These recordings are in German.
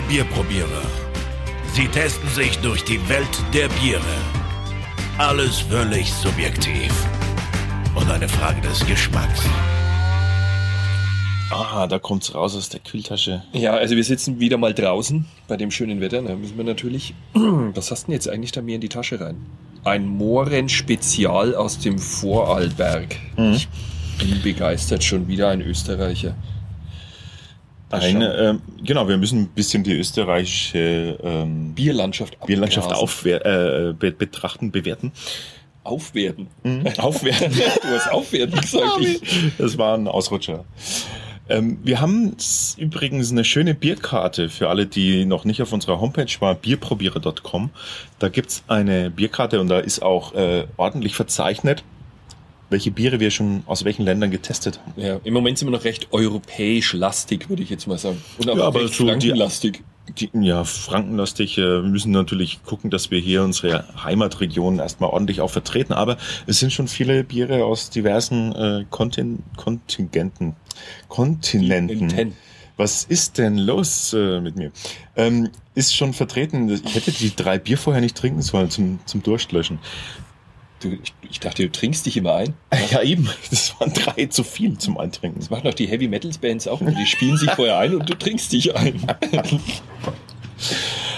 Die Bierprobierer. Sie testen sich durch die Welt der Biere. Alles völlig subjektiv. Und eine Frage des Geschmacks. Ah, da kommt's raus aus der Kühltasche. Ja, also wir sitzen wieder mal draußen bei dem schönen Wetter. Da müssen wir natürlich. Was hast du denn jetzt eigentlich da mir in die Tasche rein? Ein Mohren-Spezial aus dem Vorarlberg. Mhm. Ich bin begeistert, schon wieder ein Österreicher. Eine, ähm, genau, wir müssen ein bisschen die österreichische ähm, Bierlandschaft Bierlandschaft äh, be betrachten, bewerten. aufwerten. Aufwerten. Du hast aufwerten gesagt. Ich, Das war ein Ausrutscher. Ähm, wir haben übrigens eine schöne Bierkarte für alle, die noch nicht auf unserer Homepage waren, bierprobierer.com. Da gibt's eine Bierkarte und da ist auch äh, ordentlich verzeichnet, welche Biere wir schon aus welchen Ländern getestet haben. ja, Im Moment sind wir noch recht europäisch lastig, würde ich jetzt mal sagen. Und auch Ja, aber so die- flankenlastig. Die, ja, frankenlastig. äh, Wir müssen natürlich gucken, dass wir hier unsere Heimatregion erstmal ordentlich auch vertreten. Aber es sind schon viele Biere aus diversen äh, Kontin Kontingenten, Kontinenten. Inten. Was ist denn los äh, mit mir? Ähm, ist schon vertreten. Ich hätte die drei Bier vorher nicht trinken sollen zum, zum Durstlöschen. Du, ich, ich dachte, du trinkst dich immer ein. Ja, eben. Das waren drei zu viel zum Eintrinken. Das machen doch die Heavy Metals Bands auch. Die spielen sich vorher ein und du trinkst dich ein.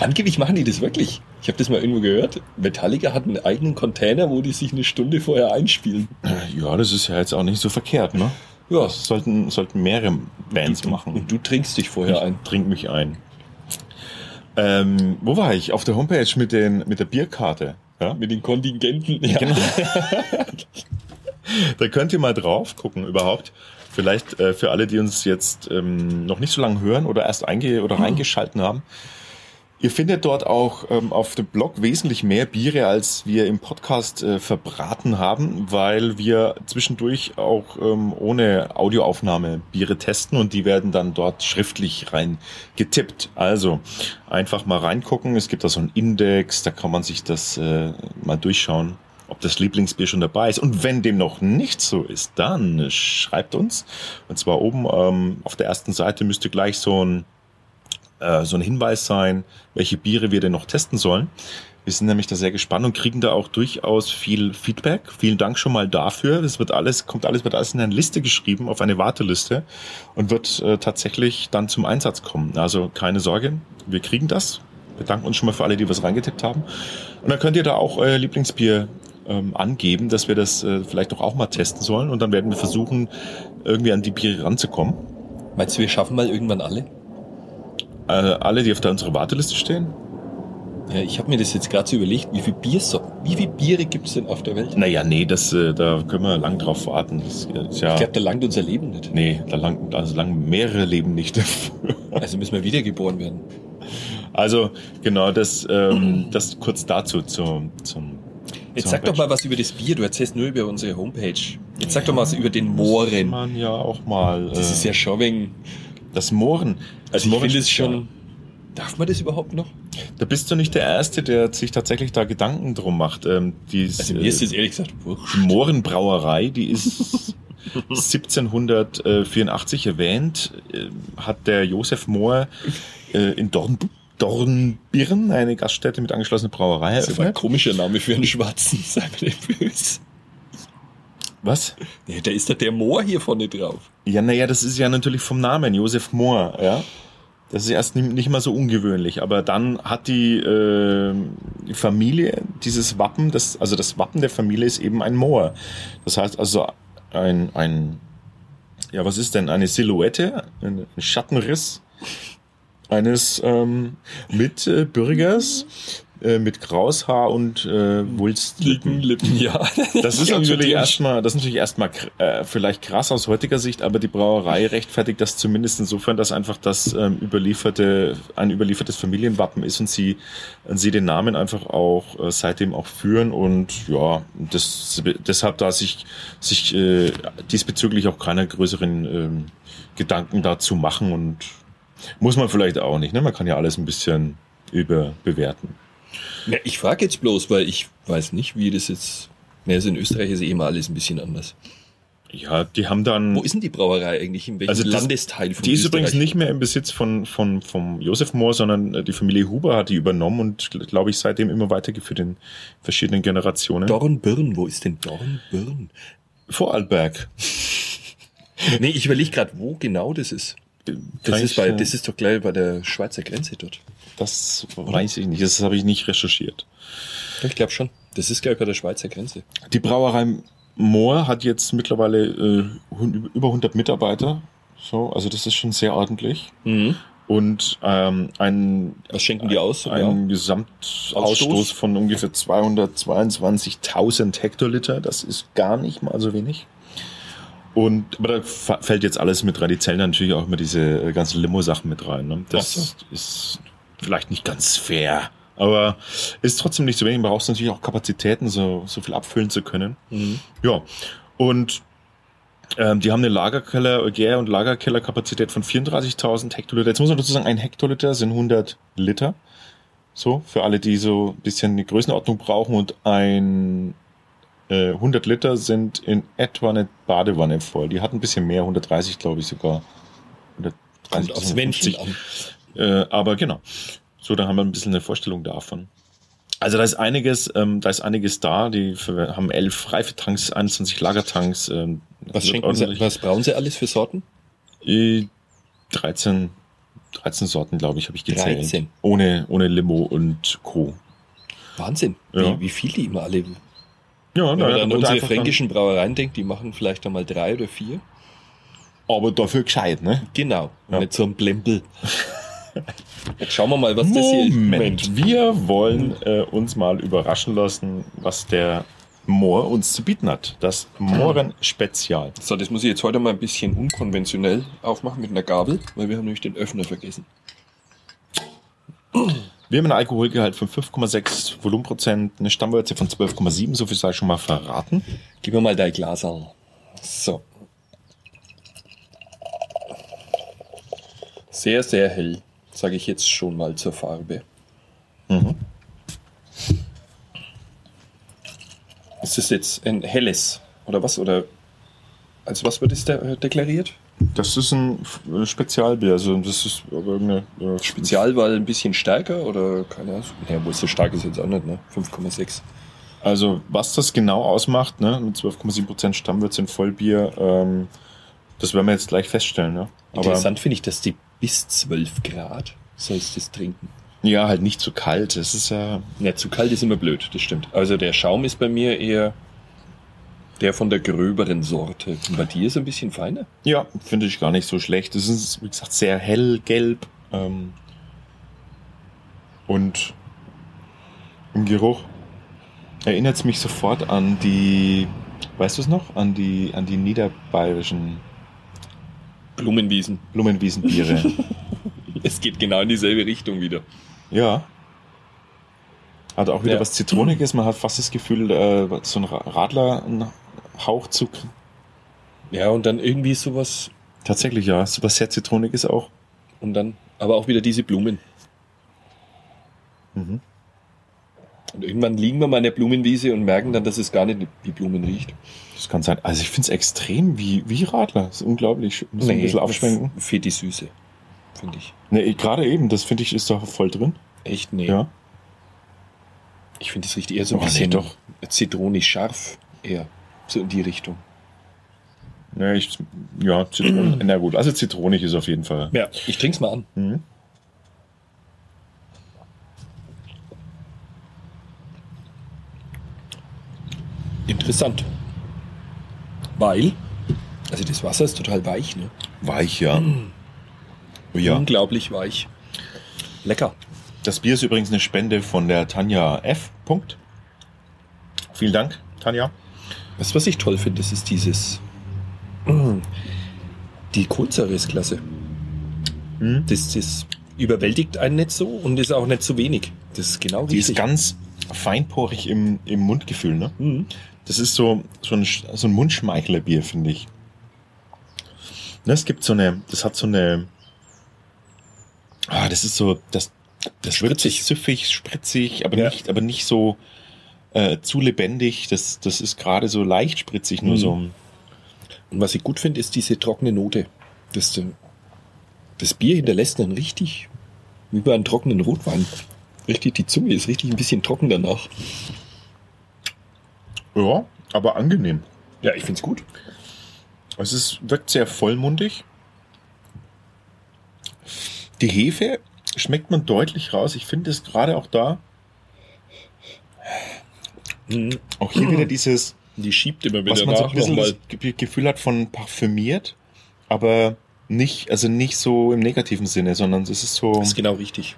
Angeblich machen die das wirklich. Ich habe das mal irgendwo gehört. Metallica hat einen eigenen Container, wo die sich eine Stunde vorher einspielen. Ja, das ist ja jetzt auch nicht so verkehrt, ne? Ja, Das sollten, sollten mehrere Bands machen. Und du trinkst dich vorher ein. Ich trink mich ein. Ähm, wo war ich? Auf der Homepage mit, den, mit der Bierkarte. Ja? Mit den Kontingenten. Ja. Genau. Da könnt ihr mal drauf gucken überhaupt. Vielleicht äh, für alle, die uns jetzt ähm, noch nicht so lange hören oder erst einge oder reingeschalten haben. Ihr findet dort auch ähm, auf dem Blog wesentlich mehr Biere, als wir im Podcast äh, verbraten haben, weil wir zwischendurch auch ähm, ohne Audioaufnahme Biere testen und die werden dann dort schriftlich rein getippt. Also einfach mal reingucken. Es gibt da so einen Index, da kann man sich das äh, mal durchschauen, ob das Lieblingsbier schon dabei ist. Und wenn dem noch nicht so ist, dann schreibt uns. Und zwar oben ähm, auf der ersten Seite müsste gleich so ein äh, so ein Hinweis sein, welche Biere wir denn noch testen sollen. Wir sind nämlich da sehr gespannt und kriegen da auch durchaus viel Feedback. Vielen Dank schon mal dafür. Das wird alles, kommt alles, wird alles in eine Liste geschrieben, auf eine Warteliste und wird äh, tatsächlich dann zum Einsatz kommen. Also keine Sorge, wir kriegen das. Wir danken uns schon mal für alle, die was reingetippt haben. Und dann könnt ihr da auch euer Lieblingsbier ähm, angeben, dass wir das äh, vielleicht doch auch mal testen sollen. Und dann werden wir versuchen, irgendwie an die Biere ranzukommen. Meinst du, wir schaffen mal irgendwann alle? Äh, alle, die auf unserer Warteliste stehen. Ja, ich habe mir das jetzt gerade so überlegt, wie viel Biersorten, wie viele Biere gibt es denn auf der Welt? Naja, nee, das, äh, da können wir lang drauf warten. Das ist ja, Ich glaube, da langt unser Leben nicht. nee, da lang, also lang mehrere Leben nicht dafür. Also müssen wir wiedergeboren werden. Also, genau, das, ähm, das kurz dazu zum, zum Jetzt sag doch mal was über das Bier. Du erzählst nur über unsere Homepage. Jetzt sag doch mal was über den Muss Mohren. man ja auch mal. Das äh, ist ja schon wegen. Das Mohren. Also ich finde es schon. Darf man das überhaupt noch? Da bist du nicht der Erste, der sich tatsächlich da Gedanken drum macht. Ähm, die, Also mir ist das ehrlich gesagt wurscht. Die Mohrenbrauerei, die ist 1784 erwähnt, äh, hat der Josef Mohr äh, in Dorn, Dornbirn eine Gaststätte mit angeschlossener Brauerei Das ist ein eröffnet. komischer Name für einen Schwarzen, sei mir nicht böse. Was? Ja, da ist doch der Moor hier vorne drauf. Ja, naja, das ist ja natürlich vom Namen, Josef Mohr, ja. Das ist erst nicht, mal so ungewöhnlich, aber dann hat die, äh, Familie dieses Wappen, das, also das Wappen der Familie ist eben ein Moor. Das heißt also ein, ein, ja, was ist denn, eine Silhouette, ein Schattenriss eines ähm, Mitbürgers äh, mit Kraushaar und äh, Wulstlippen. Lippen, ja. Das ist natürlich erstmal, das ist natürlich erstmal äh, vielleicht krass aus heutiger Sicht, aber die Brauerei rechtfertigt das zumindest insofern, dass einfach das ähm, überlieferte, ein überliefertes Familienwappen ist und sie, und sie den Namen einfach auch äh, seitdem auch führen und ja, das, deshalb da sich, sich äh, diesbezüglich auch keine größeren ähm, Gedanken dazu machen und muss man vielleicht auch nicht, ne? Man kann ja alles ein bisschen überbewerten. Ja, ich frage jetzt bloß, weil ich weiß nicht, wie das jetzt. Ja, also in Österreich ist eh immer alles ein bisschen anders. Ja, die haben dann. Wo ist denn die Brauerei eigentlich? In welchem Also das- Landesteil von Die ist übrigens Österreich? nicht mehr im Besitz von, von, vom Josef Mohr, sondern äh, die Familie Huber hat die übernommen und, glaube ich, seitdem immer weitergeführt in verschiedenen Generationen. Dornbirn, wo ist denn Dornbirn? Vorarlberg. Nee, ich überlege gerade, wo genau das ist. Das ist, bei, äh, das ist doch gleich bei der Schweizer Grenze dort. Das weiß ich nicht, das habe ich nicht recherchiert. Ich glaube schon. Das ist gleich bei der Schweizer Grenze. Die Brauerei Mohr hat jetzt mittlerweile äh, über 100 Mitarbeiter. So, also das ist schon sehr ordentlich. Mhm. Und ähm, ein, Was schenken die aus? ein? Gesamtausstoß Ausstoß? von ungefähr 222.000 Hektoliter. Das ist gar nicht mal so wenig. Und aber da fällt jetzt alles mit rein. Die zählen natürlich auch immer diese äh, ganzen Limo-Sachen mit rein. Ne? Das Ach ist vielleicht nicht ganz fair. Aber ist trotzdem nicht so wenig. Man braucht natürlich auch Kapazitäten, so, so viel abfüllen zu können. Mhm. Ja, und ähm, die haben eine Lagerkeller, Gär- und Lagerkellerkapazität von 34.000 Hektoliter. Jetzt muss man dazu sagen, ein Hektoliter sind 100 Liter. So, für alle, die so ein bisschen die Größenordnung brauchen. Und ein äh, 100 Liter sind in etwa eine Badewanne voll. Die hat ein bisschen mehr, 130 glaube ich sogar. 130 Kommt bis aufs 150. Männchen an. Äh, aber genau. So, dann haben wir ein bisschen eine Vorstellung davon. Also da ist einiges, ähm, da ist einiges da. Die haben elf Reifetanks, 21 Lagertanks. Ähm, Was schenken sie, was brauchen sie alles für Sorten? Äh, 13, 13 Sorten, glaube ich, habe ich gezählt. 13. Ohne, ohne Limo und Co. Wahnsinn. Ja. Wie, wie viel die immer alle. Ja, Wenn man an unsere fränkischen Brauereien denkt, die machen vielleicht einmal drei oder vier. Dann, aber dafür gescheit, ne? Genau. Ja. nicht so ein Blempel. Jetzt schauen wir mal, was das hier ist. Moment, wir wollen äh, uns mal überraschen lassen, was der Moor uns zu bieten hat. Das Mohren-Spezial. So, das muss ich jetzt heute mal ein bisschen unkonventionell aufmachen mit einer Gabel, weil wir haben nämlich den Öffner vergessen. Wir haben einen Alkoholgehalt von 5,6 Volumenprozent, eine Stammwürze von 12,7, so viel sei schon mal verraten. Gib mir mal dein Glas an. So. Sehr, sehr hell, sage ich jetzt schon mal zur Farbe. Mhm. Ist das jetzt ein helles oder was? Oder als was wird es de äh, deklariert? Das ist ein äh, Spezialbier, also das ist aber irgendeine äh, Spezial, weil ein bisschen stärker oder keine Ahnung? Ja, wohl so stark ist jetzt auch nicht, ne? 5,6. Also was das genau ausmacht, ne, mit 12,7% Stammwürze in Vollbier, ähm, das werden wir jetzt gleich feststellen. Ne? Aber Interessant finde ich, dass die bis 12 Grad sollst das trinken. ja, halt nicht zu kalt. Es ist ja Ja, zu kalt ist immer blöd, das stimmt. Also der Schaum ist bei mir eher der von der gröberen Sorte. Und bei dir ist ein bisschen feiner. Ja, finde ich gar nicht so schlecht. Es ist, wie gesagt, sehr hellgelb. Ähm, und im Geruch erinnert es mich sofort an die, weißt du es noch? An die, an die niederbayerischen Blumenwiesen. Blumenwiesenbiere. Es geht genau in dieselbe Richtung wieder. ja. Hat auch wieder Ja. was Zitroniges. Man hat fast das Gefühl, äh, so ein Ra- Radler, ein Hauchzug. Ja, und dann irgendwie sowas. Tatsächlich, ja. So was sehr Zitroniges auch. Und dann aber auch wieder diese Blumen. Mhm. Und irgendwann liegen wir mal in der Blumenwiese und merken dann, dass es gar nicht wie Blumen riecht. Das kann sein. Also ich finde es extrem wie, wie Radler. Das ist unglaublich. Muss ein bisschen aufschwenken. f- Fehlt die Süße, finde ich. Nee, gerade eben, das finde ich, ist doch voll drin. Echt? Nee. Ja. Ich finde, es riecht eher so ein Oh, nee, bisschen doch. zitronisch scharf. Eher. So in die Richtung. Nee, ich, ja, Zitronen. Na gut, also zitronig ist auf jeden Fall. Ja. Ich trink's mal an. Mhm. Interessant. Weil, also das Wasser ist total weich, ne? Weich, ja. Oh, ja. Unglaublich weich. Lecker. Das Bier ist übrigens eine Spende von der Tanja F. Punkt. Vielen Dank, Tanja. Du, was ich toll finde? Das ist dieses. Mm, Die Kohlensäure ist klasse. Mhm. Das, das überwältigt einen nicht so und ist auch nicht zu wenig. Das ist genau Die ist ganz feinporig im, im Mundgefühl, ne? Mhm. Das ist so, so ein, so ein Mundschmeichler-Bier, finde ich. Ne, es gibt so eine, das hat so eine, ah, das ist so, das, das wird Spritzig. süffig, spritzig, aber Ja. nicht, aber nicht so äh, zu lebendig. Das, das ist gerade so leicht spritzig, nur Mhm. so. Und was ich gut finde, ist diese trockene Note. Das, äh, das Bier hinterlässt dann richtig, wie bei einem trockenen Rotwein. Richtig, die Zunge ist richtig ein bisschen trocken danach. Ja, aber angenehm. Ja, ich find's gut. Es ist, wirkt sehr vollmundig. Die Hefe schmeckt man deutlich raus. Ich finde es gerade auch da. Auch hier wieder dieses, Die schiebt immer was wieder man so ein bisschen das Ge- Gefühl hat von parfümiert, aber nicht, also nicht so im negativen Sinne, sondern es ist so Das ist genau richtig.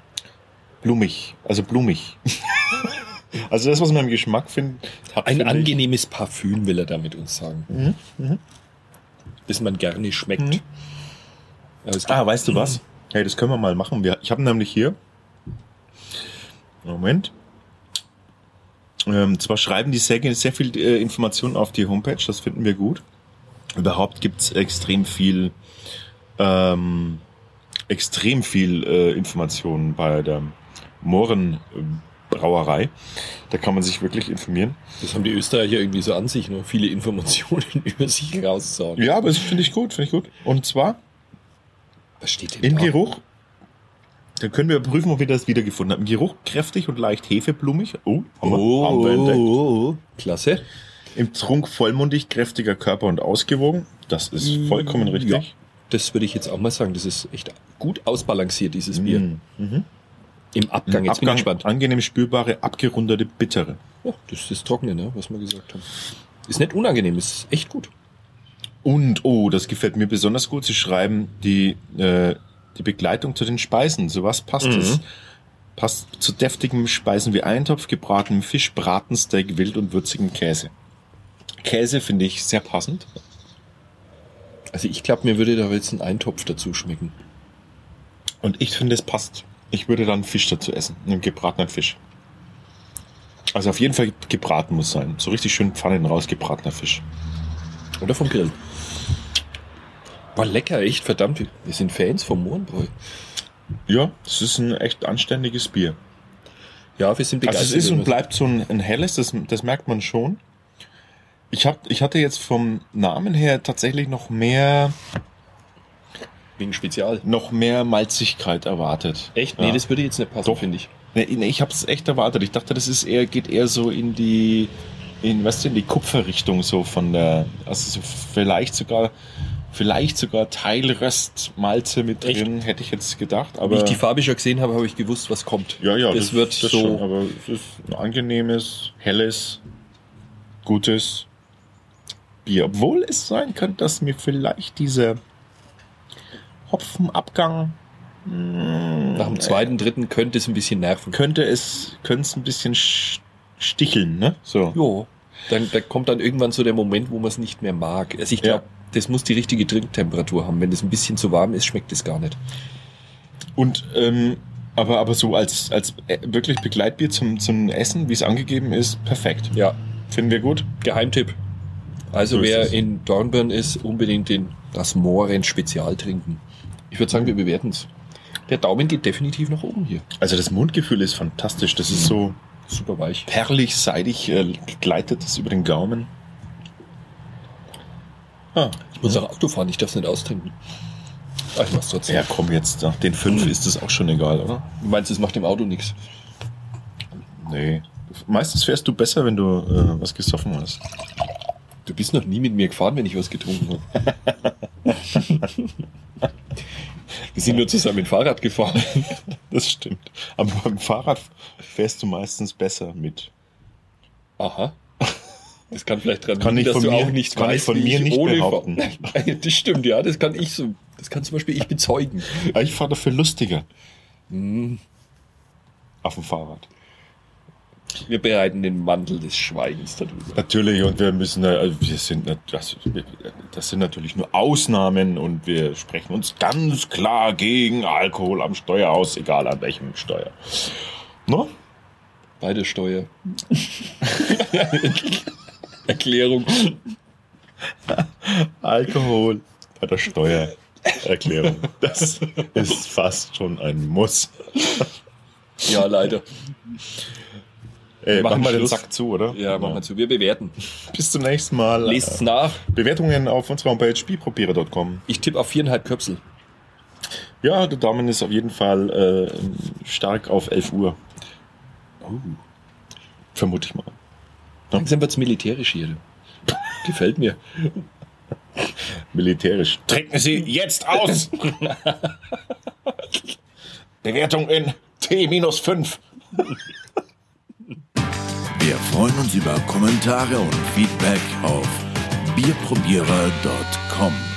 blumig, also blumig. also das, was man im Geschmack findet, hat Ein finde ich- angenehmes Parfüm will er damit uns sagen. Mhm, Das man gerne schmeckt. Mhm. Ah, weißt du was? Hey, das können wir mal machen. Wir, ich habe nämlich hier. Moment. Ähm, zwar schreiben die sehr, sehr viel äh, Informationen auf die Homepage, das finden wir gut. Überhaupt gibt's extrem viel, ähm, extrem viel äh, Informationen bei der Mohren äh, Brauerei. Da kann man sich wirklich informieren. Das haben die Österreicher irgendwie so an sich, ne? viele Informationen über sich raussagen. Ja, aber das finde ich gut, finde ich gut. Und zwar Was steht denn Im da? Geruch, dann können wir prüfen, ob wir das wiedergefunden haben. Geruch kräftig und leicht hefeblumig. Oh, haben wir, Oh, haben wir entdeckt. oh, oh. Klasse. Im Trunk vollmundig, kräftiger Körper und ausgewogen. Das ist vollkommen richtig. Ja, das würde ich jetzt auch mal sagen. Das ist echt gut ausbalanciert, dieses Bier. Mhm. Mhm. Im Abgang, jetzt bin ich Abgang, gespannt. angenehm spürbare, abgerundete, bittere. Ja, das ist das Trockene, ne, was wir gesagt haben. Ist nicht unangenehm, ist echt gut. Und, oh, das gefällt mir besonders gut. Sie schreiben die, äh, die Begleitung zu den Speisen. So was passt Mhm. es. Passt zu deftigen Speisen wie Eintopf, gebratenem Fisch, Bratensteak, Wild und würzigem Käse. Käse finde ich sehr passend. Also ich glaube, mir würde da jetzt ein Eintopf dazu schmecken. Und ich finde, es passt. Ich würde dann Fisch dazu essen. Einen gebratenen Fisch. Also auf jeden Fall gebraten muss sein. So richtig schön Pfannen raus gebratener Fisch. Oder vom Grill. War lecker, echt verdammt. Wir sind Fans vom Mohrenbräu. Ja, es ist ein echt anständiges Bier. Ja, wir sind Also begeistert. es ist und bleibt so ein, ein helles, das, das merkt man schon. Ich, hab, ich hatte jetzt vom Namen her tatsächlich noch mehr, Wegen Spezial. noch mehr Malzigkeit erwartet. Echt? Nee, Ja. das würde jetzt nicht passen, finde ich. Nee, nee, ich habe es echt erwartet. Ich dachte, das ist eher, geht eher so in die, in, weißt du, in die Kupferrichtung so von der, also so vielleicht sogar, vielleicht sogar Teilröstmalze mit Echt? drin, hätte ich jetzt gedacht. Wie Aber ich die Farbe schon gesehen habe, habe ich gewusst, was kommt. ja, ja, das, wird so. schon, aber es ist ein angenehmes, helles, gutes Bier. Obwohl es sein könnte, dass mir vielleicht dieser Hopfenabgang mh, Nach dem zweiten, dritten könnte es ein bisschen nerven. könnte es, könnte es ein bisschen sch- sticheln, ne? So. Jo. Dann, da kommt dann irgendwann so der Moment, wo man es nicht mehr mag. Also ich Ja. Das muss die richtige Trinktemperatur haben. Wenn das ein bisschen zu warm ist, schmeckt es gar nicht. Und ähm, aber, aber so als, als äh, wirklich Begleitbier zum, zum Essen, wie es angegeben ist, perfekt. Ja, Finden wir gut. Geheimtipp. Also So wer in Dornbirn ist, unbedingt den, das Mohren Spezial trinken. Ich würde sagen, wir bewerten es. Der Daumen geht definitiv nach oben hier. Also das Mundgefühl ist fantastisch. Das ist so Super weich. perlig, seidig, äh, gleitet es über den Gaumen. Ah, Ich muss auch Auto fahren, ich darf es nicht austrinken. Ah, ich mach's trotzdem. ja, komm jetzt. Nach den fünf ist das auch schon egal, oder? Du meinst, es macht dem Auto nichts? Nee. Meistens fährst du besser, wenn du äh, was gesoffen hast. Du bist noch nie mit mir gefahren, wenn ich was getrunken habe. Wir sind nur zusammen mit Fahrrad gefahren. Das stimmt. Aber beim Fahrrad fährst du meistens besser mit. Aha. Das kann vielleicht dran Kann liegen, ich dass von du mir- auch nicht kann ich weißt, von wie mir ich nicht ohne behaupten. Das stimmt, ja. Das kann ich so. Das kann zum Beispiel ich bezeugen. Ich fahre dafür lustiger Hm, auf dem Fahrrad. Wir bereiten den Mantel des Schweigens darüber. Natürlich, und wir müssen, also wir sind, das, das sind natürlich nur Ausnahmen und wir sprechen uns ganz klar gegen Alkohol am Steuer aus, egal an welchem Steuer. No? Beide Steuer. Erklärung. Alkohol bei der Steuererklärung. Das ist fast schon ein Muss. Ja, leider. Äh, machen wir den. Sack zu, oder? Ja, machen wir zu. Wir bewerten. Bis zum nächsten Mal. Lest's nach. Bewertungen auf unserer Homepage spielprobiere.com. Ich tippe auf viereinhalb Köpsel. Ja, der Daumen ist auf jeden Fall äh, stark auf 11 Uhr. Vermute ich mal. Langsam wird's militärisch hier. Gefällt mir. Militärisch. Trinken Sie jetzt aus! Bewertung in T-5. Wir freuen uns über Kommentare und Feedback auf bierprobierer.com.